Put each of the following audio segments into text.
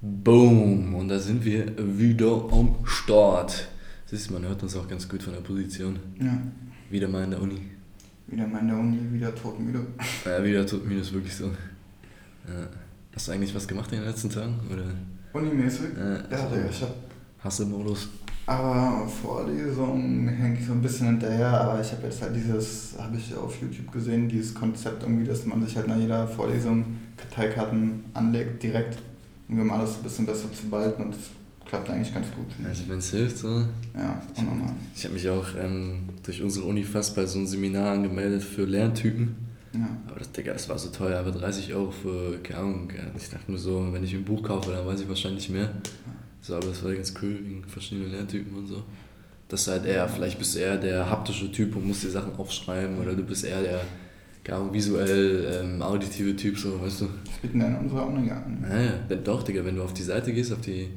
Boom! Und da sind wir wieder am Start. Siehst du, man hört uns auch ganz gut von der Position. Ja, Wieder mal in der Uni. wieder mal in der Uni, wieder todmüde. Ja, wieder mir das wirklich so. Ja. Hast du eigentlich was gemacht in den letzten Tagen? Oder Unimäßig? Ja, Ja, Digga, ich hab Hasselmodus? aber Vorlesungen hänge ich so ein bisschen hinterher, aber ich habe jetzt halt dieses, habe ich auf YouTube gesehen, dieses Konzept irgendwie, dass man sich halt nach jeder Vorlesung Karteikarten anlegt, direkt, um um alles ein bisschen besser zu behalten und das klappt eigentlich ganz gut. Also wenn es hilft, so. Ja, unnormal. Ich habe mich auch ähm, durch unsere Uni fast bei so einem Seminar angemeldet für Lerntypen. Ja. Aber das, Digga, das war so teuer, aber 30 Euro für, keine Ahnung, ich dachte mir so, wenn ich ein Buch kaufe, dann weiß ich wahrscheinlich mehr. So, aber das war ganz cool, wegen verschiedenen Lerntypen und so. Das ist halt eher, vielleicht bist du eher der haptische Typ und musst dir Sachen aufschreiben oder du bist eher der, keine Ahnung, visuell, ähm, auditive Typ, so, weißt du. Das bieten dann unsere nicht an. Naja, wenn, doch, Digga, wenn du auf die Seite gehst, auf die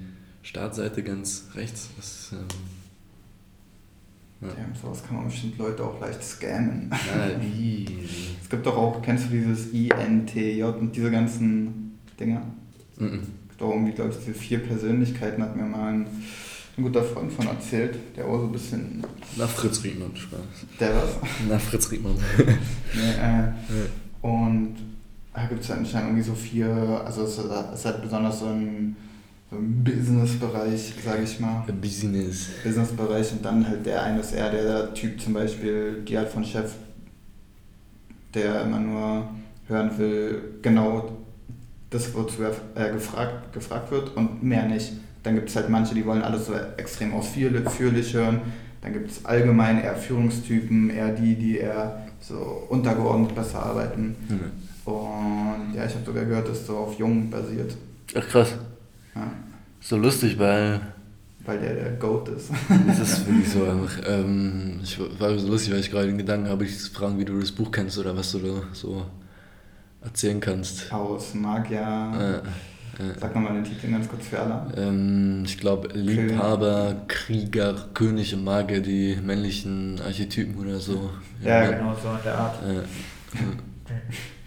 Startseite ganz rechts, das, ähm, Ja, sowas kann man bestimmt Leute auch leicht scammen. ja, easy. Es gibt doch auch, kennst du dieses INTJ und diese ganzen Dinger? Mhm. Es gibt auch irgendwie, glaube ich, diese vier Persönlichkeiten, hat mir mal ein, ein guter Freund von erzählt, der auch so ein bisschen. Na, Fritz Riedmann, Spaß. Der was? Na, Fritz Riedmann. nee, äh, und da gibt es anscheinend irgendwie so vier, also es ist halt besonders so ein, so ein Business-Bereich, sage ich mal. Business. Businessbereich und dann halt der eine ist eher der Typ zum Beispiel, die Art von Chef, der immer nur hören will, genau das, wozu er äh, gefragt, gefragt wird und mehr nicht. Dann gibt es halt manche, die wollen alles so extrem ausführlich hören. Dann gibt es allgemein eher Führungstypen, eher die, die eher so untergeordnet besser arbeiten. Mhm. Und ja, ich habe sogar gehört, dass so auf Jung basiert. Ach krass. Ja, So lustig, weil weil der der Goat ist. das ist wirklich so einfach. Ähm, ich war so lustig, weil ich gerade den Gedanken habe, dich zu fragen, wie du das Buch kennst oder was du da so erzählen kannst. Aus Magier. Äh, äh, Sag nochmal den Titel ganz kurz für alle. ähm, ich glaube, Liebhaber, Krieger, König und Magier, die männlichen Archetypen oder so. Ja, genau so in der Art. Äh,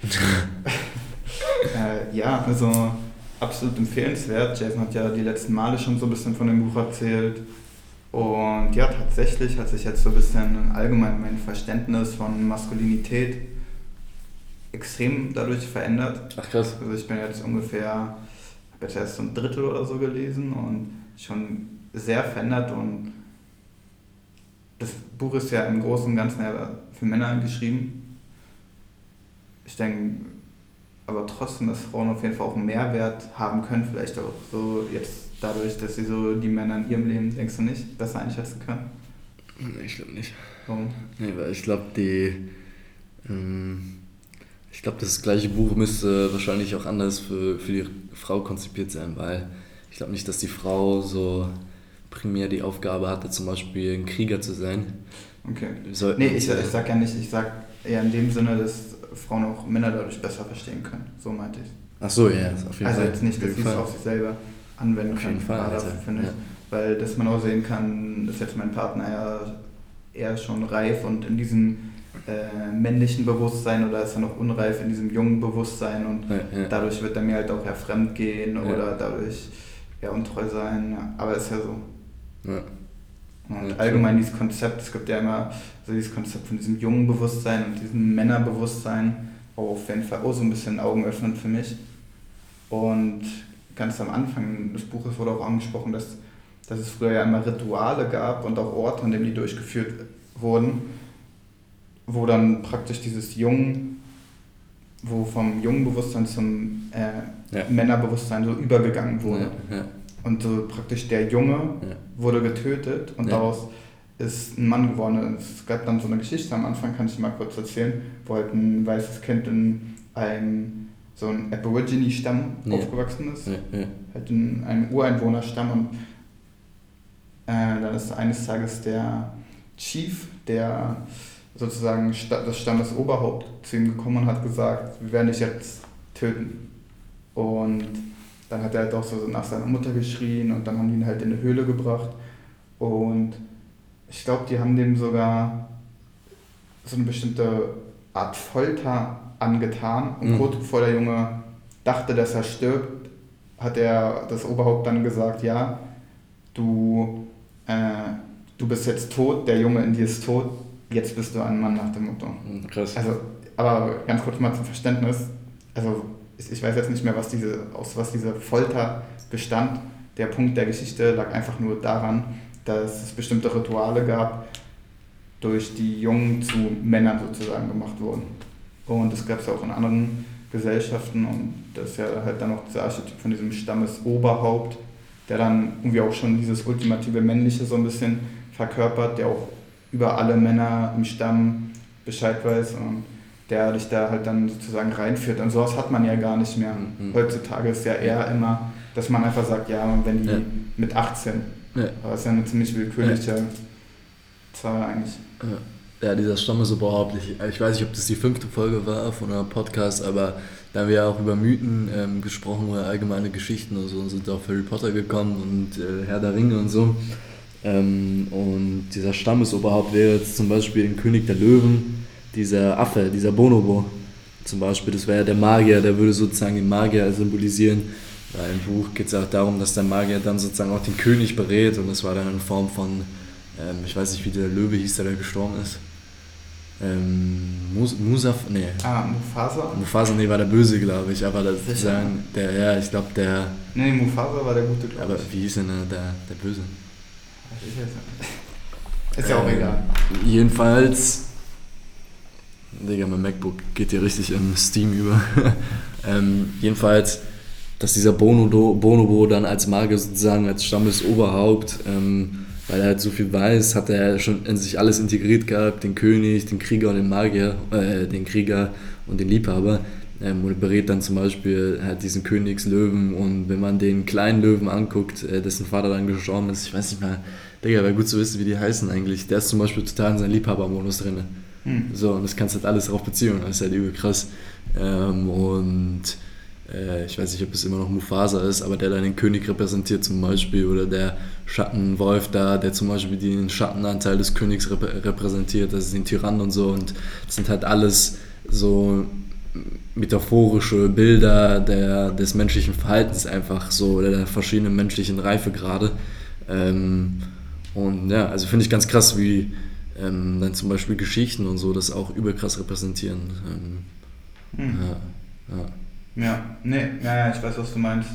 Äh, ja, also absolut empfehlenswert. Jason hat ja die letzten Male schon so ein bisschen von dem Buch erzählt. Und ja, tatsächlich hat sich jetzt so ein bisschen allgemein mein Verständnis von Maskulinität extrem dadurch verändert. Ach krass. Also ich bin jetzt ungefähr, habe jetzt erst so ein Drittel oder so gelesen und schon sehr verändert und das Buch ist ja im Großen und Ganzen ja für Männer geschrieben. Ich denke aber trotzdem, dass Frauen auf jeden Fall auch einen Mehrwert haben können, vielleicht auch so jetzt dadurch, dass sie so die Männer in ihrem Leben, denkst du nicht, besser einschätzen können. Nee, ich glaube nicht. Warum? Nee, weil ich glaube, die. Ähm, ich glaube, das gleiche Buch müsste wahrscheinlich auch anders für, für die Frau konzipiert sein, weil ich glaube nicht, dass die Frau so primär die Aufgabe hatte, zum Beispiel ein Krieger zu sein. Okay. Sollten Nee, ich, äh, ich sag ja nicht, ich sag eher in dem Sinne, dass Frauen auch Männer dadurch besser verstehen können. So meinte ich. Ach so, ja, auf jeden Also Fall. jetzt nicht, dass jeden sie es Fall. auf sich selber anwenden Auf jeden können. Fall, gerade Alter. finde ich. Ja. Weil dass man auch sehen kann, dass jetzt mein Partner ja eher schon reif und in diesem äh, männlichen Bewusstsein oder ist er noch unreif in diesem jungen Bewusstsein und Ja, ja. dadurch wird er mir halt auch eher fremd gehen Ja. oder dadurch eher untreu sein. Ja. Aber ist ja so. Ja. Und Ja, allgemein dieses Konzept, es gibt ja immer so dieses Konzept von diesem jungen Bewusstsein und diesem Männerbewusstsein, auf jeden Fall auch so ein bisschen Augen öffnend für mich. Und ganz am Anfang des Buches wurde auch angesprochen, dass, dass es früher ja immer Rituale gab und auch Orte, an denen die durchgeführt wurden, wo dann praktisch dieses Jung, wo vom jungen Bewusstsein zum äh, Ja. Männerbewusstsein so übergegangen wurde. Ja, ja, Und so praktisch der Junge wurde getötet und daraus ist ein Mann geworden. Es gab dann so eine Geschichte am Anfang, kann ich mal kurz erzählen, wo halt ein weißes Kind in einem so ein Aborigine-Stamm aufgewachsen ist, halt in einem Ureinwohnerstamm und äh, dann ist eines Tages der Chief, der sozusagen Sta des Stammes Oberhaupt zu ihm gekommen und hat gesagt, wir werden dich jetzt töten. Und dann hat er halt auch so nach seiner Mutter geschrien und dann haben die ihn halt in eine Höhle gebracht. Und ich glaube, die haben dem sogar so eine bestimmte Art Folter angetan. Und Mhm. kurz bevor der Junge dachte, dass er stirbt, hat er das Oberhaupt dann gesagt, ja, du, äh, du bist jetzt tot, der Junge in dir ist tot, jetzt bist du ein Mann nach dem Motto. Hm, krass. Also, aber ganz kurz mal zum Verständnis, also ich, weiß jetzt nicht mehr, was diese, aus was diese Folter bestand. Der Punkt der Geschichte lag einfach nur daran, dass es bestimmte Rituale gab, durch die Jungen zu Männern sozusagen gemacht wurden. Und das gab es auch in anderen Gesellschaften und das ist ja halt dann auch der Archetyp von diesem Stammesoberhaupt, der dann irgendwie auch schon dieses ultimative Männliche so ein bisschen verkörpert, der auch über alle Männer im Stamm Bescheid weiß und der dich da halt dann sozusagen reinführt. Und sowas hat man ja gar nicht mehr. Mhm. Heutzutage ist ja eher immer, dass man einfach sagt, ja, wenn die ja. mit 18, ja. aber das ist ja eine ziemlich willkürliche ja. Zahl eigentlich. Ja. dieser Stamm ist überhaupt nicht. Ich weiß nicht, ob das die fünfte Folge war von einem Podcast, aber da haben wir ja auch über Mythen ähm, gesprochen oder allgemeine Geschichten und so und sind auf Harry Potter gekommen und äh, Herr der Ringe und so. Ähm, und dieser Stammesoberhaupt wäre jetzt zum Beispiel in König der Löwen dieser Affe, dieser Bonobo zum Beispiel. Das wäre ja der Magier, der würde sozusagen den Magier symbolisieren. Weil Im Buch geht es auch darum, dass der Magier dann sozusagen auch den König berät und das war dann in Form von, ähm, ich weiß nicht, wie der Löwe hieß, der da gestorben ist. Ähm, Mus Musaf, nee. Ah, Mufasa? Mufasa, nee, war der Böse, glaube ich, aber das sozusagen, der, ja, ich glaube, der. Nee, Mufasa war der Gute, glaube ich. Aber wie hieß denn der, der Böse? Ist ja auch ähm, egal. Jedenfalls, Digga, mein MacBook geht hier richtig in Steam über. ähm, jedenfalls, dass dieser Bonobo, Bonobo dann als Magier sozusagen, als Stammesoberhaupt, ähm, weil er halt so viel weiß, hat er schon in sich alles integriert gehabt, den König, den Krieger und den Magier, äh, den Krieger und den Liebhaber. Ähm, und berät dann zum Beispiel halt diesen Königslöwen und wenn man den kleinen Löwen anguckt, äh, dessen Vater dann gestorben ist, ich weiß nicht mal, Digga, wäre gut zu wissen, wie die heißen eigentlich. Der ist zum Beispiel total in seinem Liebhabermodus drin. Hm. So, und das kannst du halt alles darauf beziehen, das ist halt übel krass. Ähm, und äh, ich weiß nicht, ob es immer noch Mufasa ist, aber der dann den König repräsentiert zum Beispiel oder der Schattenwolf da, der zum Beispiel den Schattenanteil des Königs rep repräsentiert, das ist den Tyrann und so und das sind halt alles so metaphorische Bilder der, des menschlichen Verhaltens einfach so oder der verschiedenen menschlichen Reifegrade. Ähm, und ja, also finde ich ganz krass, wie ähm, dann zum Beispiel Geschichten und so das auch überkrass repräsentieren. Ähm, hm. ja, ja. Ja, nee, ja, ja, ich weiß, was du meinst.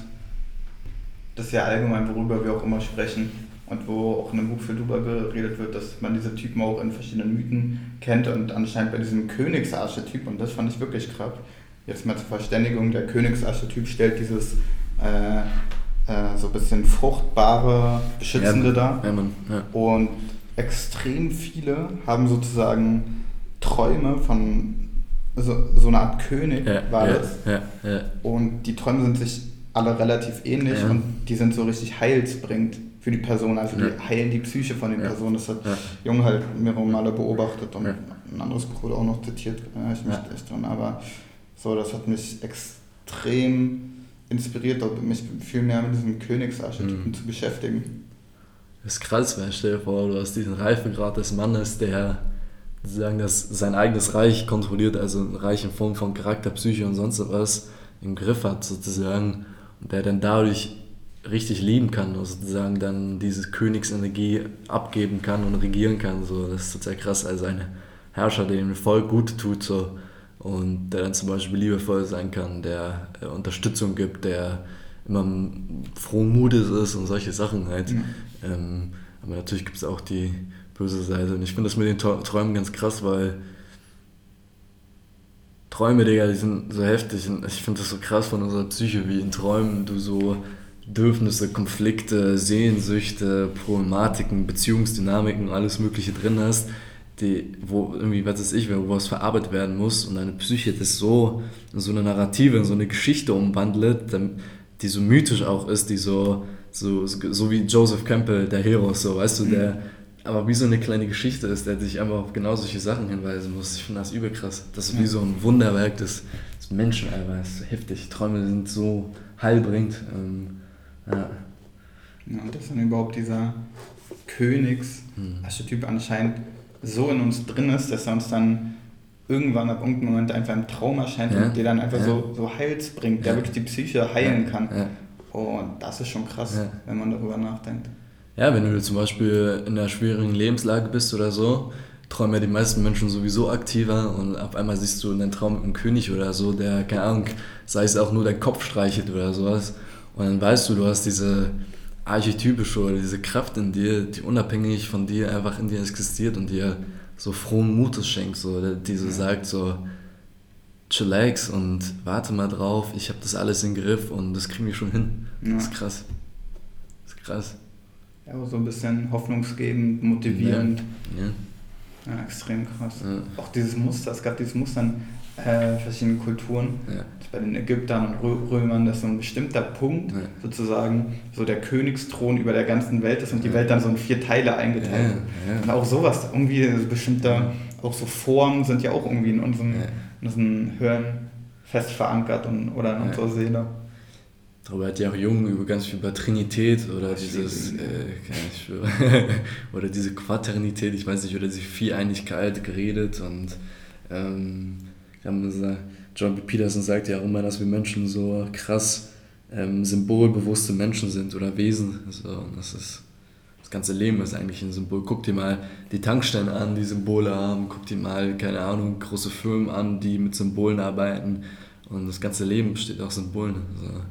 Das ist ja allgemein, worüber wir auch immer sprechen und wo auch in einem Buch viel drüber geredet wird, dass man diese Typen auch in verschiedenen Mythen kennt und anscheinend bei diesem Königsarchetyp, und das fand ich wirklich krass, jetzt mal zur Verständigung, der Königsarchetyp stellt dieses äh, äh, so ein bisschen fruchtbare, beschützende ja, dar. Ja, ja. Und extrem viele haben sozusagen Träume von so, so eine Art König war das. Und die Träume sind sich alle relativ ähnlich und die sind so richtig heilsbringend für die Person, also die heilen die Psyche von den Personen. Das hat Jung halt mehrere Male beobachtet und ein anderes Buch wurde auch noch zitiert, da ich mich echt dran, aber so, das hat mich extrem inspiriert, mich viel mehr mit diesem Königsarchetypen mhm. zu beschäftigen. Das ist krass, wenn ich stelle vor, du hast diesen Reifegrad des Mannes, der sozusagen das, sein eigenes Reich kontrolliert, also ein Reich in Form von Charakter, Psyche und sonst was im Griff hat sozusagen und der dann dadurch richtig lieben kann und sozusagen dann diese Königsenergie abgeben kann und regieren kann. So, das ist total krass. Also ein Herrscher, der dem Volk gut tut so, und der dann zum Beispiel liebevoll sein kann, der äh, Unterstützung gibt, der immer frohen Mutes ist und solche Sachen halt. Mhm. Ähm, aber natürlich gibt es auch die böse Seite. Und ich finde das mit den Träumen ganz krass, weil Träume, Digga, die sind so heftig und ich finde das so krass von unserer Psyche, wie in Träumen du so Bedürfnisse, Konflikte, Sehnsüchte, Problematiken, Beziehungsdynamiken, alles Mögliche drin hast, die, wo irgendwie, was weiß ich, wo was verarbeitet werden muss und deine Psyche das so in so eine Narrative, in so eine Geschichte umwandelt, die so mythisch auch ist, die so, so, so wie Joseph Campbell, der Hero, so, weißt du, der aber wie so eine kleine Geschichte ist, der sich einfach auf genau solche Sachen hinweisen muss. Ich finde das übel krass. Das ist wie so ein Wunderwerk des, des Menschen, einfach. Das ist heftig. Träume sind so heilbringend. Ähm, ja. ja, dass dann überhaupt dieser Königs-Archetyp hm. anscheinend so in uns drin ist, dass er uns dann irgendwann ab irgendeinem Moment einfach im Traum erscheint ja. und der dann einfach ja. so, so Heils bringt, der wirklich die Psyche heilen kann. Und das ist schon krass, ja. wenn man darüber nachdenkt. Ja, wenn du zum Beispiel in einer schwierigen Lebenslage bist oder so, träumen ja die meisten Menschen sowieso aktiver und auf einmal siehst du einen Traum mit einem König oder so, der, keine Ahnung, sei es auch nur dein Kopf streichelt oder sowas. Und dann weißt du, du hast diese archetypische oder diese Kraft in dir, die unabhängig von dir einfach in dir existiert und dir so frohen Mutes schenkt, so, die so sagt, so, chillax und warte mal drauf, ich habe das alles im Griff und das kriegen wir schon hin. Ja. Das ist krass. Das ist krass. Ja, so ein bisschen hoffnungsgebend, motivierend. Ja. ja. Ja, extrem krass. Ja. Auch dieses Muster, es gab dieses Muster äh, verschiedenen Kulturen. Ja. Bei den Ägyptern und Römern, dass so ein bestimmter Punkt ja. sozusagen so der Königsthron über der ganzen Welt ist und die Welt dann so in vier Teile eingeteilt wird. Und auch sowas, irgendwie bestimmte, auch so Formen sind ja auch irgendwie in unserem, in unserem Hirn fest verankert und, oder in unserer Seele. Darüber hat ja auch Jung über ganz viel über Trinität oder dieses, äh, oder diese Quaternität, ich weiß nicht, oder diese Vieleinigkeit geredet und ähm, John B. Peterson sagt ja auch immer, dass wir Menschen so krass ähm, symbolbewusste Menschen sind oder Wesen. So, und das ist das ganze Leben ist eigentlich ein Symbol. Guck dir mal die Tankstellen an, die Symbole haben. Guck dir mal, keine Ahnung, große Firmen an, die mit Symbolen arbeiten. Und das ganze Leben besteht aus Symbolen. Also,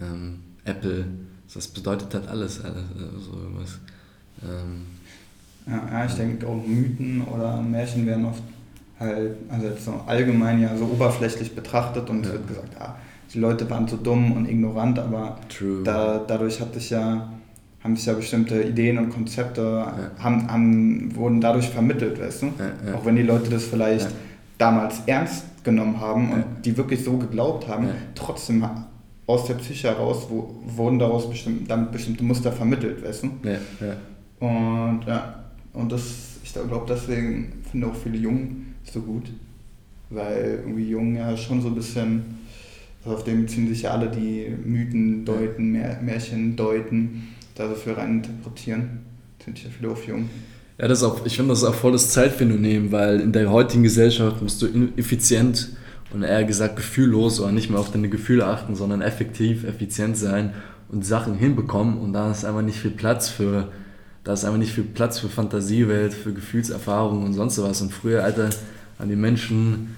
ähm, Apple, das bedeutet halt alles, alles so irgendwas. Ähm, ja, ja, ich denke auch Mythen oder Märchen werden oft halt, also jetzt so allgemein ja so oberflächlich betrachtet und ja. es wird gesagt, ja, die Leute waren so dumm und ignorant, aber da, dadurch hat sich ja, haben sich ja bestimmte Ideen und Konzepte, ja. haben, haben, wurden dadurch vermittelt, weißt du? Ja, Auch wenn die Leute das vielleicht damals ernst genommen haben und die wirklich so geglaubt haben, trotzdem aus der Psyche heraus wo, wurden daraus bestimmt, damit bestimmte Muster vermittelt, weißt du? Und ja, und das, ich glaube deswegen finde auch viele Jungen so gut, weil irgendwie Jungen ja schon so ein bisschen, also auf dem ziehen sich ja alle die Mythen deuten, Märchen deuten, da so viel rein interpretieren, sind ja viele auf Jungen. Ja, das auch, ich finde das auch voll das Zeitphänomen, weil in der heutigen Gesellschaft musst du effizient und eher gesagt gefühllos oder nicht mehr auf deine Gefühle achten, sondern effektiv, effizient sein und Sachen hinbekommen und da ist einfach nicht viel Platz für, da ist einfach nicht viel Platz für Fantasiewelt, für Gefühlserfahrung und sonst was. Und früher, Alter, haben die Menschen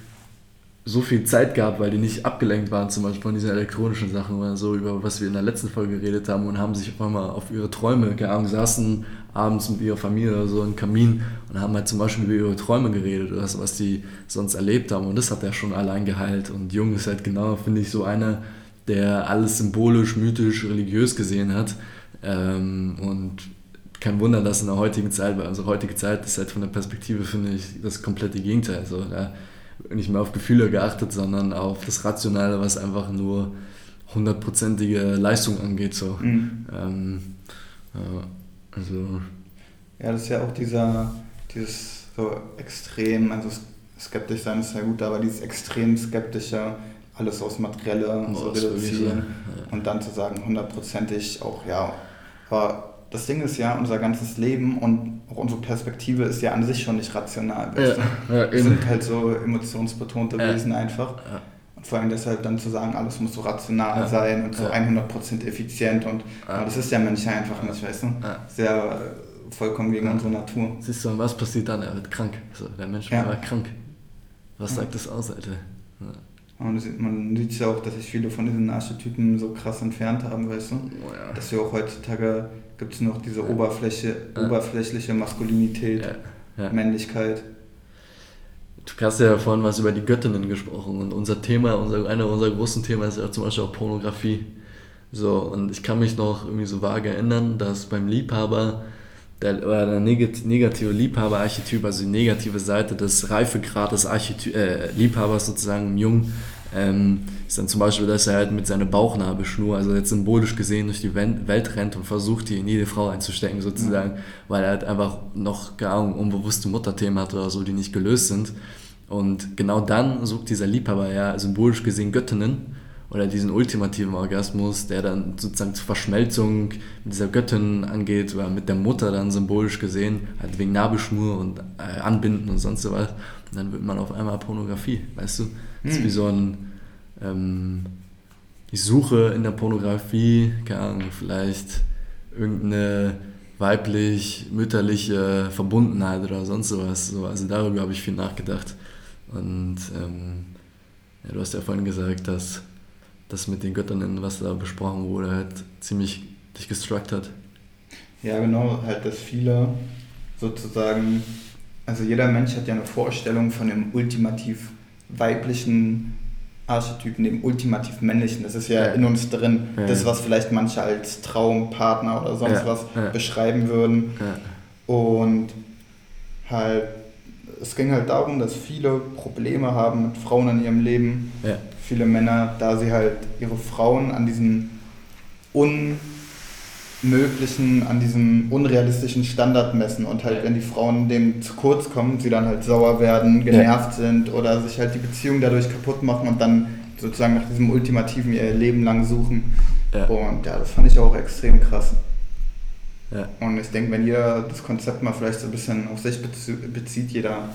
so viel Zeit gehabt, weil die nicht abgelenkt waren, zum Beispiel von diesen elektronischen Sachen oder so, über was wir in der letzten Folge geredet haben und haben sich auf einmal auf ihre Träume, keine saßen abends mit ihrer Familie oder so im Kamin und haben halt zum Beispiel über ihre Träume geredet oder das, was die sonst erlebt haben und das hat er schon allein geheilt und Jung ist halt genau, finde ich, so einer, der alles symbolisch, mythisch, religiös gesehen hat ähm, und kein Wunder, dass in der heutigen Zeit, weil unsere heutige Zeit ist halt von der Perspektive, finde ich, das komplette Gegenteil. Also, da nicht mehr auf Gefühle geachtet, sondern auf das Rationale, was einfach nur hundertprozentige Leistung angeht. So. Mhm. Ähm, ja, also. ja, das ist ja auch dieser, dieses so extrem, also skeptisch sein ist ja gut, aber dieses extrem skeptische, alles aus Materielle oh, so reduzieren ja. und dann zu sagen, hundertprozentig auch, ja, aber das Ding ist ja, unser ganzes Leben und auch unsere Perspektive ist ja an sich schon nicht rational. Ja, ja, Wir sind halt so emotionsbetonte ja. Wesen einfach. Und vor allem deshalb dann zu sagen, alles muss so rational sein und so 100% effizient und das ist der Mensch einfach nicht, weißt du? Sehr vollkommen gegen unsere Natur. Siehst du, und was passiert dann? Er wird krank. Also, der Mensch wird krank. Was sagt das aus, Alter? Und man sieht ja auch, dass sich viele von diesen Archetypen so krass entfernt haben, weißt du? Oh ja. Dass wir auch heutzutage gibt es noch diese ja. Oberfläche, ja. oberflächliche Maskulinität, Männlichkeit. Du hast ja vorhin was über die Göttinnen gesprochen und unser Thema, unser, einer unserer großen Themen ist ja zum Beispiel auch Pornografie. So, und ich kann mich noch irgendwie so vage erinnern, dass beim Liebhaber der, oder der negative Liebhaber-Archetyp, also die negative Seite des Reifegrades Archetyp, äh, Liebhabers sozusagen im Jungen, ähm, ist dann zum Beispiel, dass er halt mit seiner Bauchnabelschnur, also jetzt symbolisch gesehen, durch die Welt rennt und versucht, die in jede Frau einzustecken, sozusagen, mhm. weil er halt einfach noch gar unbewusste Mutterthemen hat oder so, die nicht gelöst sind. Und genau dann sucht dieser Liebhaber ja symbolisch gesehen Göttinnen oder diesen ultimativen Orgasmus, der dann sozusagen zur Verschmelzung mit dieser Göttin angeht oder mit der Mutter dann symbolisch gesehen, halt wegen Nabelschnur und äh, Anbinden und sonst so was. Und dann wird man auf einmal Pornografie, weißt du? Das ist wie hm. so ein, ähm, ich suche in der Pornografie, keine Ahnung, vielleicht irgendeine weiblich, mütterliche Verbundenheit oder sonst sowas. So, also darüber habe ich viel nachgedacht. Und ähm, ja, du hast ja vorhin gesagt, dass das mit den Göttern, was da besprochen wurde, halt ziemlich dich gestruckt hat. Ja, genau, halt, dass viele sozusagen, also jeder Mensch hat ja eine Vorstellung von dem ultimativ weiblichen Archetypen, dem ultimativ männlichen. Das ist ja, ja. in uns drin. Ja. Das, was vielleicht manche als Traumpartner oder sonst ja. was beschreiben würden. Und halt, es ging halt darum, dass viele Probleme haben mit Frauen in ihrem Leben. Viele Männer, da sie halt ihre Frauen an diesen un möglichen, an diesem unrealistischen Standard messen und halt, wenn die Frauen dem zu kurz kommen, sie dann halt sauer werden, genervt ja. sind oder sich halt die Beziehung dadurch kaputt machen und dann sozusagen nach diesem Ultimativen ihr Leben lang suchen. Ja. Und ja, das fand ich auch extrem krass. Ja. Und ich denke, wenn jeder das Konzept mal vielleicht so ein bisschen auf sich bezieht, jeder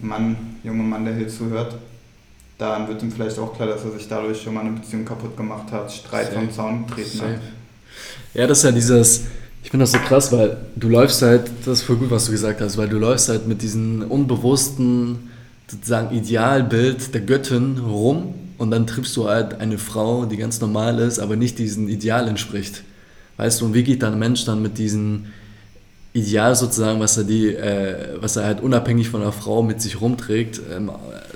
Mann, junge Mann, der hier zuhört, dann wird ihm vielleicht auch klar, dass er sich dadurch schon mal eine Beziehung kaputt gemacht hat, Streit vom Zaun getreten hat. Ja, das ist ja dieses, ich finde das so krass, weil du läufst halt, das ist voll gut, was du gesagt hast, weil du läufst halt mit diesem unbewussten, sozusagen Idealbild der Göttin rum und dann triffst du halt eine Frau, die ganz normal ist, aber nicht diesem Ideal entspricht. Weißt du, und wie geht dann ein Mensch dann mit diesem Ideal sozusagen, was er, die, äh, was er halt unabhängig von einer Frau mit sich rumträgt, ähm,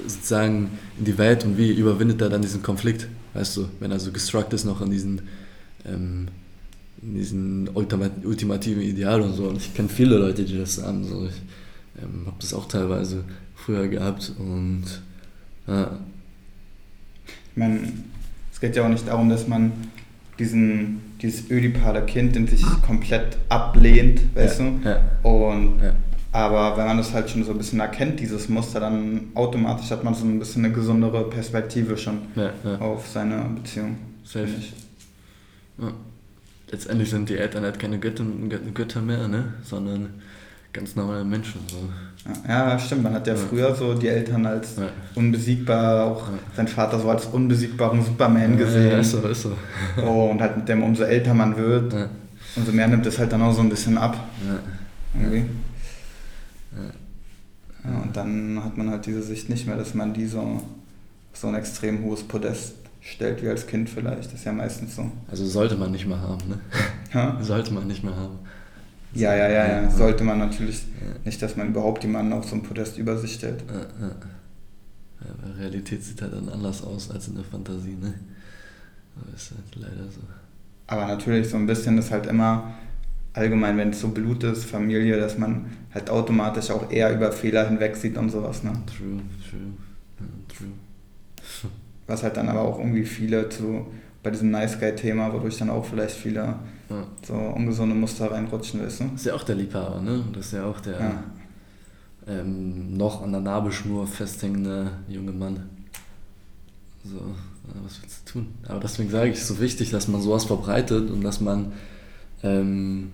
sozusagen in die Welt und wie überwindet er dann diesen Konflikt, weißt du, wenn er so gestruckt ist noch an diesen ähm, in diesem ultimativen Ideal und so. Und ich kenne viele Leute, die das haben. So. Ich ähm, habe das auch teilweise früher gehabt und ja. Ich meine, es geht ja auch nicht darum, dass man diesen, dieses ödipale Kind in sich komplett ablehnt, weißt ja, du? Ja. Und ja. Aber wenn man das halt schon so ein bisschen erkennt, dieses Muster, dann automatisch hat man so ein bisschen eine gesundere Perspektive schon auf seine Beziehung. Safe. Letztendlich sind die Eltern halt keine Götter, Götter mehr, ne? sondern ganz normale Menschen. So. Ja, stimmt. Man hat ja, ja, früher so die Eltern als ja. unbesiegbar, auch ja. sein Vater so als unbesiegbaren Superman gesehen. Ja, ist so, ist so. Oh, und halt mit dem, umso älter man wird, umso mehr nimmt es halt dann auch so ein bisschen ab. Irgendwie. Ja, und dann hat man halt diese Sicht nicht mehr, dass man die so so ein extrem hohes Podest stellt wie als Kind vielleicht. Das ist ja meistens so. Also sollte man nicht mehr haben, ne? Ha? Sollte man nicht mehr haben. Ja, ja, ja, ja. Sollte man natürlich ja. nicht, dass man überhaupt jemanden auf so ein Podest über sich stellt. Ja, ja. Ja, Realität sieht halt dann anders aus als in der Fantasie, ne? Aber ist halt leider so. Aber natürlich, so ein bisschen ist halt immer allgemein, wenn es so Blut ist, Familie, dass man halt automatisch auch eher über Fehler hinweg sieht und sowas, ne? True, true, true. Was halt dann aber auch irgendwie viele zu bei diesem Nice Guy-Thema, wodurch dann auch vielleicht viele ja. so ungesunde Muster reinrutschen, du? Das ist ja auch der Liebhaber, ne? Das ist ja auch der ja. ähm, noch an der Nabelschnur festhängende junge Mann. So, was willst du tun? Aber deswegen sage ich, es ist so wichtig, dass man sowas verbreitet und dass man ähm,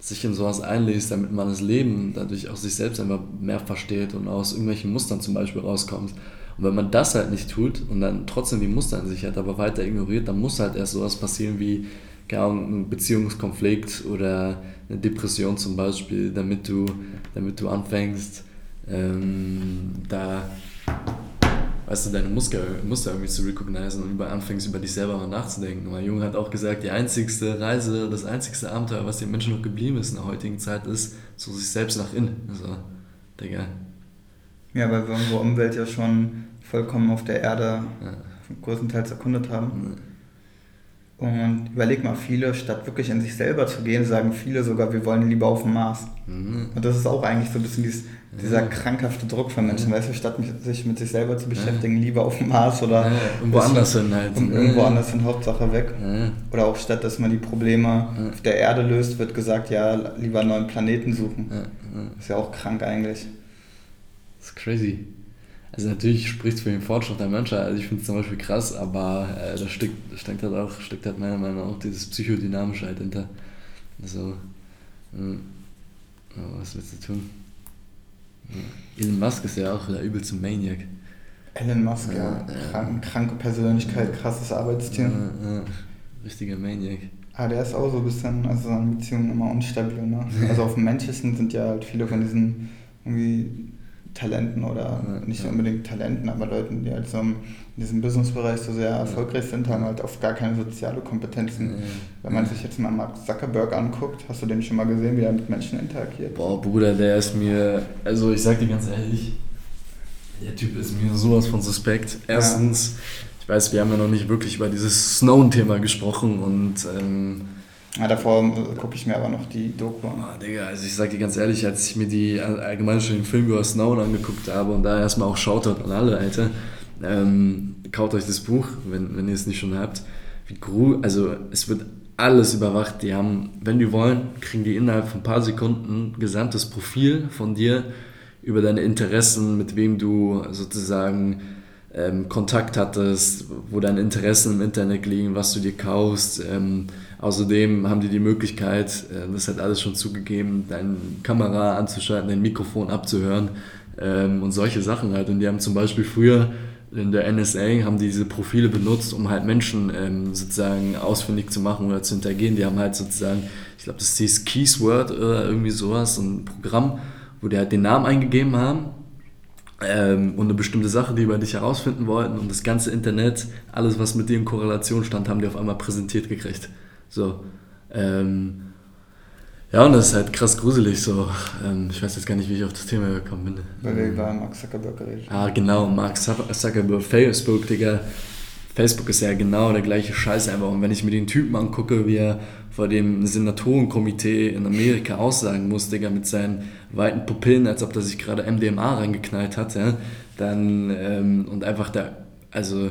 sich in sowas einliest, damit man das Leben dadurch auch sich selbst einfach mehr versteht und aus irgendwelchen Mustern zum Beispiel rauskommt. Und wenn man das halt nicht tut und dann trotzdem die Muster in sich hat, aber weiter ignoriert, dann muss halt erst sowas passieren wie ein Beziehungskonflikt oder eine Depression zum Beispiel, damit du, damit du anfängst, ähm, da weißt du, deine Muster, Muster irgendwie zu recognizen und über anfängst, über dich selber mal nachzudenken. Mein Junge hat auch gesagt, die einzigste Reise, das einzigste Abenteuer, was den Menschen noch geblieben ist in der heutigen Zeit, ist so sich selbst nach innen. Also, Digga, ja, weil wir unsere Umwelt ja schon vollkommen auf der Erde ja. größtenteils erkundet haben. Und überleg mal, viele, statt wirklich in sich selber zu gehen, sagen viele sogar, wir wollen lieber auf dem Mars. Mhm. Und das ist auch eigentlich so ein bisschen dieses, dieser ja. krankhafte Druck von Menschen, ja. weißt du, statt sich mit sich selber zu beschäftigen, lieber auf dem Mars oder ja, irgendwo anders hin halt. Und irgendwo anders hin, Hauptsache weg. Oder auch statt, dass man die Probleme auf der Erde löst, wird gesagt, ja, lieber einen neuen Planeten suchen. Ist ja auch krank eigentlich. Das ist crazy. Also natürlich spricht es für den Fortschritt der Menschheit. Also ich finde es zum Beispiel krass, aber äh, da steckt, steckt halt auch, steckt halt meiner Meinung nach auch dieses Psychodynamische halt hinter. Also, äh, was willst du tun? Ja. Elon Musk ist ja auch der übelste Maniac. Elon Musk, ja. ja. Krank, kranke Persönlichkeit, krasses Arbeitstier. Ja, ja. Richtiger Maniac. Ah, der ist auch so ein bisschen, also seine Beziehungen immer unstabil, ne? Also auf dem Menschlichen sind ja halt viele von diesen irgendwie Talenten oder nicht unbedingt Talenten, aber Leuten, die halt so in diesem Businessbereich so sehr erfolgreich sind, haben halt oft gar keine soziale Kompetenzen. Wenn man sich jetzt mal Mark Zuckerberg anguckt, hast du den schon mal gesehen, wie er mit Menschen interagiert? Boah, Bruder, der ist mir, also ich sag dir ganz ehrlich, der Typ ist mir sowas von suspekt. Erstens, ja. ich weiß, wir haben ja noch nicht wirklich über dieses Snow-Thema gesprochen und. Ähm, ja, davor gucke ich mir aber noch die Doku an. Oh, Digga, also ich sag dir ganz ehrlich, als ich mir die allgemein schon den Film über Snow angeguckt habe und da erstmal auch Shoutout an alle, Alter, ähm, kauft euch das Buch, wenn, wenn ihr es nicht schon habt. Wie gru also es wird alles überwacht. Die haben, wenn die wollen, kriegen die innerhalb von ein paar Sekunden ein gesamtes Profil von dir über deine Interessen, mit wem du sozusagen ähm, Kontakt hattest, wo deine Interessen im Internet liegen, was du dir kaufst. Ähm, außerdem haben die die Möglichkeit, äh, das hat alles schon zugegeben, deine Kamera anzuschalten, dein Mikrofon abzuhören ähm, und solche Sachen halt. Und die haben zum Beispiel früher in der NSA haben die diese Profile benutzt, um halt Menschen ähm, sozusagen ausfindig zu machen oder zu hintergehen. Die haben halt sozusagen, ich glaube, das hieß Keysword oder irgendwie sowas, ein Programm, wo die halt den Namen eingegeben haben ähm, und eine bestimmte Sache, die über dich herausfinden wollten und das ganze Internet, alles was mit dir in Korrelation stand, haben die auf einmal präsentiert gekriegt. So. Ähm, ja, und das ist halt krass gruselig so. Ähm, ich weiß jetzt gar nicht, wie ich auf das Thema gekommen bin. Weil wir über Mark Zuckerberg geredet. Ah, genau, Mark Zuckerberg, Facebook, Digga. Facebook ist ja genau der gleiche Scheiß einfach. Und wenn ich mir den Typen angucke, wie er vor dem Senatorenkomitee in Amerika aussagen muss, Digga, mit seinen weiten Pupillen, als ob er sich gerade MDMA reingeknallt hat, ja, dann ähm, und einfach da, also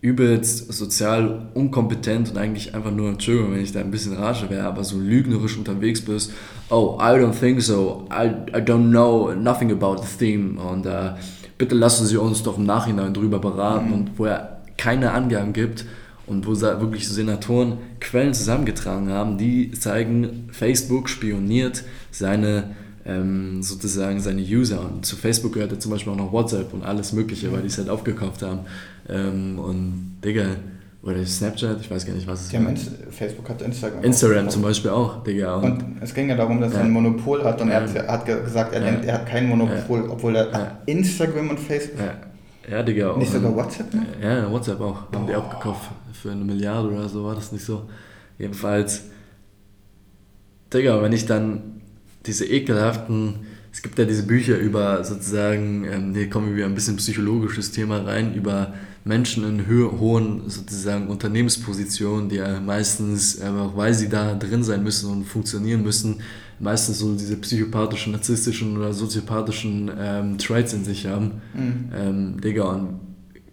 übelst sozial unkompetent und eigentlich einfach nur, Entschuldigung, wenn ich da ein bisschen rasche wäre, aber so lügnerisch unterwegs bist, oh, I don't think so, I, I don't know nothing about the theme und uh, bitte lassen Sie uns doch im Nachhinein drüber beraten mhm. und wo er keine Angaben gibt, und wo wirklich Senatoren Quellen zusammengetragen haben, die zeigen, Facebook spioniert seine ähm, sozusagen seine User und zu Facebook gehört ja zum Beispiel auch noch WhatsApp und alles mögliche, weil die es halt aufgekauft haben ähm, und Digga, oder Snapchat, ich weiß gar nicht, was es ist. Facebook hat Instagram. Instagram zum Beispiel auch, Digga. Und, und es ging ja darum, dass ja. er ein Monopol hat und ja. er hat, gesagt, er ja. denkt, er hat kein Monopol, obwohl er Instagram und Facebook. Ja, Digga. Nicht sogar WhatsApp? Ne? Ja, WhatsApp auch. Haben die abgekauft für eine Milliarde oder so, war das nicht so. Jedenfalls, Digga, wenn ich dann diese ekelhaften, es gibt ja diese Bücher über sozusagen, ähm, hier kommen wir ein bisschen psychologisches Thema rein, über Menschen in hohen sozusagen Unternehmenspositionen, die ja meistens einfach, weil sie da drin sein müssen und funktionieren müssen, meistens so diese psychopathischen, narzisstischen oder soziopathischen ähm, Traits in sich haben. Mhm. Ähm, Digga, und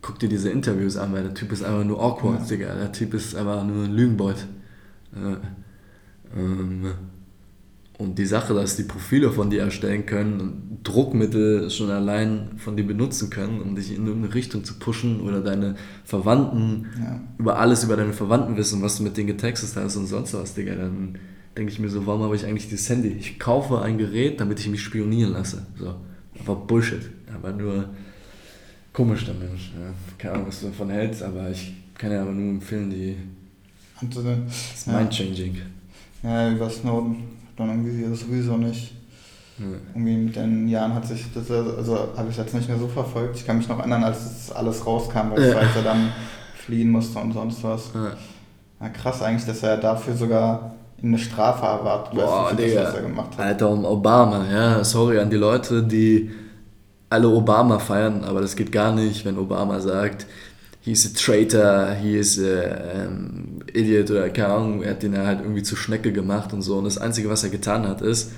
guck dir diese Interviews an, weil der Typ ist einfach nur awkward, ja. Digga. Der Typ ist einfach nur ein Lügenbeut. Äh, ähm, und die Sache, dass die Profile von dir erstellen können und Druckmittel schon allein von dir benutzen können, um dich in irgendeine Richtung zu pushen oder deine Verwandten, ja. über alles über deine Verwandten wissen, was du mit denen getextet hast und sonst was, Digga, dann denke ich mir so, warum habe ich eigentlich dieses Handy? Ich kaufe ein Gerät, damit ich mich spionieren lasse. So. Aber Bullshit. Aber nur komisch der Mensch. Ja. Keine Ahnung, was du davon hältst, aber ich kann ja aber nur empfehlen, die. Das ist mind-changing. Ja, über Snowden man irgendwie sowieso nicht. Ja. Irgendwie mit den Jahren hat sich das, also habe ich jetzt nicht mehr so verfolgt. Ich kann mich noch erinnern, als das alles rauskam, weil ja. er dann fliehen musste und sonst was. Ja. ja. krass eigentlich, dass er dafür sogar eine Strafe erwartet, Boah, weißt du, das, was er gemacht hat. Alter, um Obama, ja, sorry an die Leute, die alle Obama feiern, aber das geht gar nicht, wenn Obama sagt, he's a traitor, he is a um, idiot oder keine Ahnung, er hat den halt irgendwie zu Schnecke gemacht und so. Und das Einzige, was er getan hat, ist,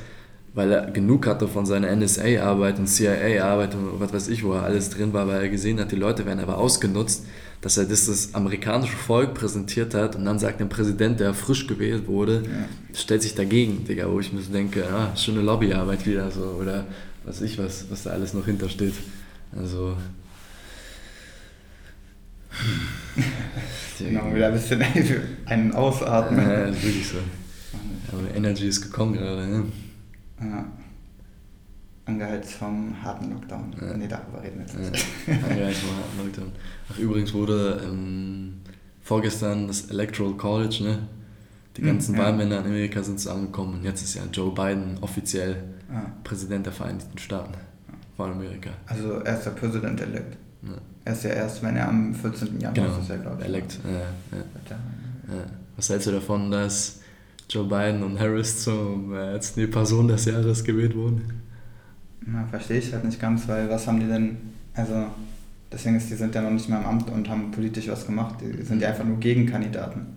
weil er genug hatte von seiner NSA-Arbeit und CIA-Arbeit und was weiß ich, wo er alles drin war, weil er gesehen hat, die Leute werden aber ausgenutzt, dass er das, das amerikanische Volk präsentiert hat und dann sagt ein Präsident, der frisch gewählt wurde, ja. stellt sich dagegen, Digga, wo ich mir so denke, ah, schöne Lobbyarbeit wieder, so, oder was ich was, was da alles noch hintersteht. Also. genau, wieder ein bisschen einen ausatmen. Ja, ja, wirklich so. Aber Energy ist gekommen gerade, ne? Ja. angeheizt vom harten Lockdown. Ja. Nee, darüber reden wir jetzt nicht. Ja, angeheizt vom harten Lockdown. Ach, übrigens wurde ähm, vorgestern das Electoral College, ne? Die hm, ganzen ja. Wahlmänner in Amerika sind zusammengekommen und jetzt ist ja Joe Biden offiziell ja. Präsident der Vereinigten Staaten von Amerika. Also er ist der President elect. Ja. Er ist ja erst, wenn er am 14. Januar genau. ist, ja, glaube ich. Elect. Ja, ja. Was hältst du davon, dass Joe Biden und Harris zum äh, jetzt die Person des Jahres gewählt wurden? Na, verstehe ich halt nicht ganz, weil was haben die denn, also deswegen ist, die sind ja noch nicht mehr im Amt und haben politisch was gemacht, die sind ja einfach nur Gegenkandidaten,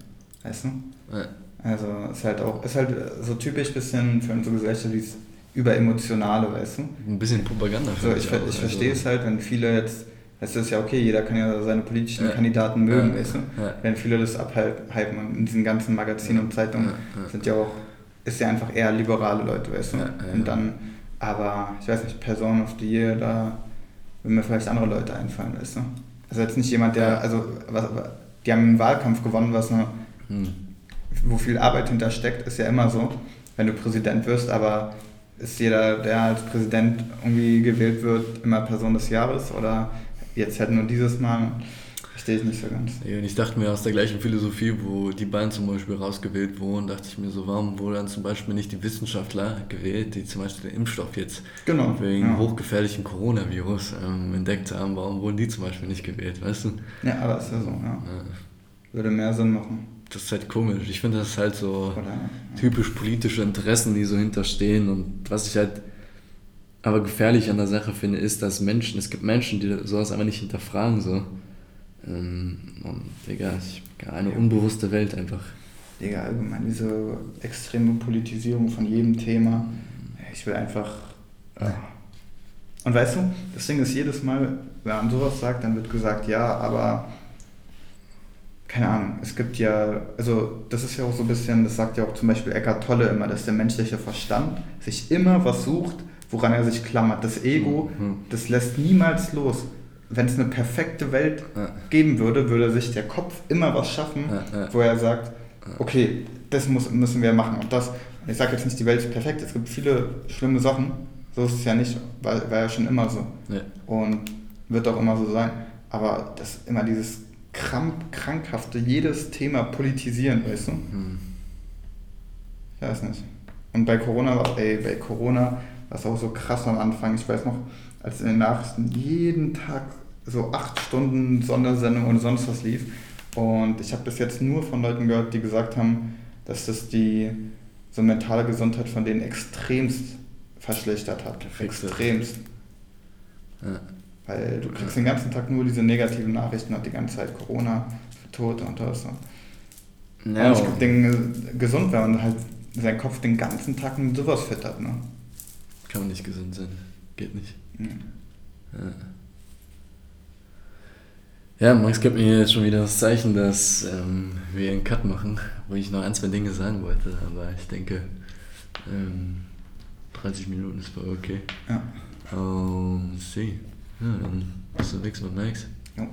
weißt du? Ja. Also ist halt auch, ist halt so typisch bisschen für unsere Gesellschaft dieses überemotionale, weißt du? Ein bisschen Propaganda. So, ich, ich, ich verstehe es halt, wenn viele jetzt es ist ja okay, jeder kann ja seine politischen ja. Kandidaten mögen, ja. weißt du? Ja. Wenn viele das abhypen und in diesen ganzen Magazinen und Zeitungen sind ja auch, ist ja einfach eher liberale Leute, weißt du? Und dann, aber ich weiß nicht, Person of the Year, da würden mir vielleicht andere Leute einfallen, weißt du? Also jetzt nicht jemand, der, also was, die haben einen Wahlkampf gewonnen, was eine, hm. wo viel Arbeit hintersteckt, ist ja immer so, wenn du Präsident wirst, aber ist jeder, der als Präsident irgendwie gewählt wird, immer Person des Jahres oder jetzt halt nur dieses Mal, verstehe ich nicht so ganz. Ja, und ich dachte mir aus der gleichen Philosophie, wo die beiden zum Beispiel rausgewählt wurden, dachte ich mir so, warum wurden dann zum Beispiel nicht die Wissenschaftler gewählt, die zum Beispiel den Impfstoff jetzt genau, wegen ja. hochgefährlichen Coronavirus ähm, entdeckt haben, warum wurden die zum Beispiel nicht gewählt, weißt du? Ja, aber ist ja so, ja. ja. Würde mehr Sinn machen. Das ist halt komisch. Ich finde, das ist halt so Oder, ja. typisch politische Interessen, die so hinterstehen und was ich halt aber gefährlich an der Sache finde, ist, dass Menschen, es gibt Menschen, die sowas einfach nicht hinterfragen, so. Ähm, und, Digga, ich, eine unbewusste Welt einfach. Digga, allgemein diese extreme Politisierung von jedem Thema. Ich will einfach. Ja. Und weißt du, das Ding ist jedes Mal, wenn man sowas sagt, dann wird gesagt, ja, aber keine Ahnung, es gibt ja, also das ist ja auch so ein bisschen, das sagt ja auch zum Beispiel Eckart Tolle immer, dass der menschliche Verstand sich immer was sucht, woran er sich klammert. Das Ego, mhm. das lässt niemals los. Wenn es eine perfekte Welt ja. geben würde, würde sich der Kopf immer was schaffen, ja, wo er sagt, okay, das muss, müssen wir machen. Und das, ich sage jetzt nicht, die Welt ist perfekt, es gibt viele schlimme Sachen, so ist es ja nicht, war, war ja schon immer so. Und wird auch immer so sein. Aber das immer dieses krank, krankhafte, jedes Thema politisieren, weißt du? Mhm. Ich weiß nicht. Und bei Corona ey, bei Corona war auch so krass am Anfang. Ich weiß noch, als in den Nachrichten jeden Tag so acht Stunden Sondersendung und sonst was lief. Und ich habe bis jetzt nur von Leuten gehört, die gesagt haben, dass das die so mentale Gesundheit von denen extremst verschlechtert hat. Extremst. Ja. Weil du kriegst den ganzen Tag nur diese negativen Nachrichten und die ganze Zeit Corona, Tote und das. Ja, und ich denke, gesund, wenn man halt seinen Kopf den ganzen Tag mit sowas füttert. Ne? Kann man nicht gesund sein. Geht nicht. Mhm. Ja. ja, Max gibt mir jetzt schon wieder das Zeichen, dass ähm, wir einen Cut machen, wo ich noch ein, zwei Dinge sagen wollte, aber ich denke, ähm, 30 Minuten ist voll okay. Ja. Um, see. Ja, dann bis zum nächsten Mal, Max. Ja.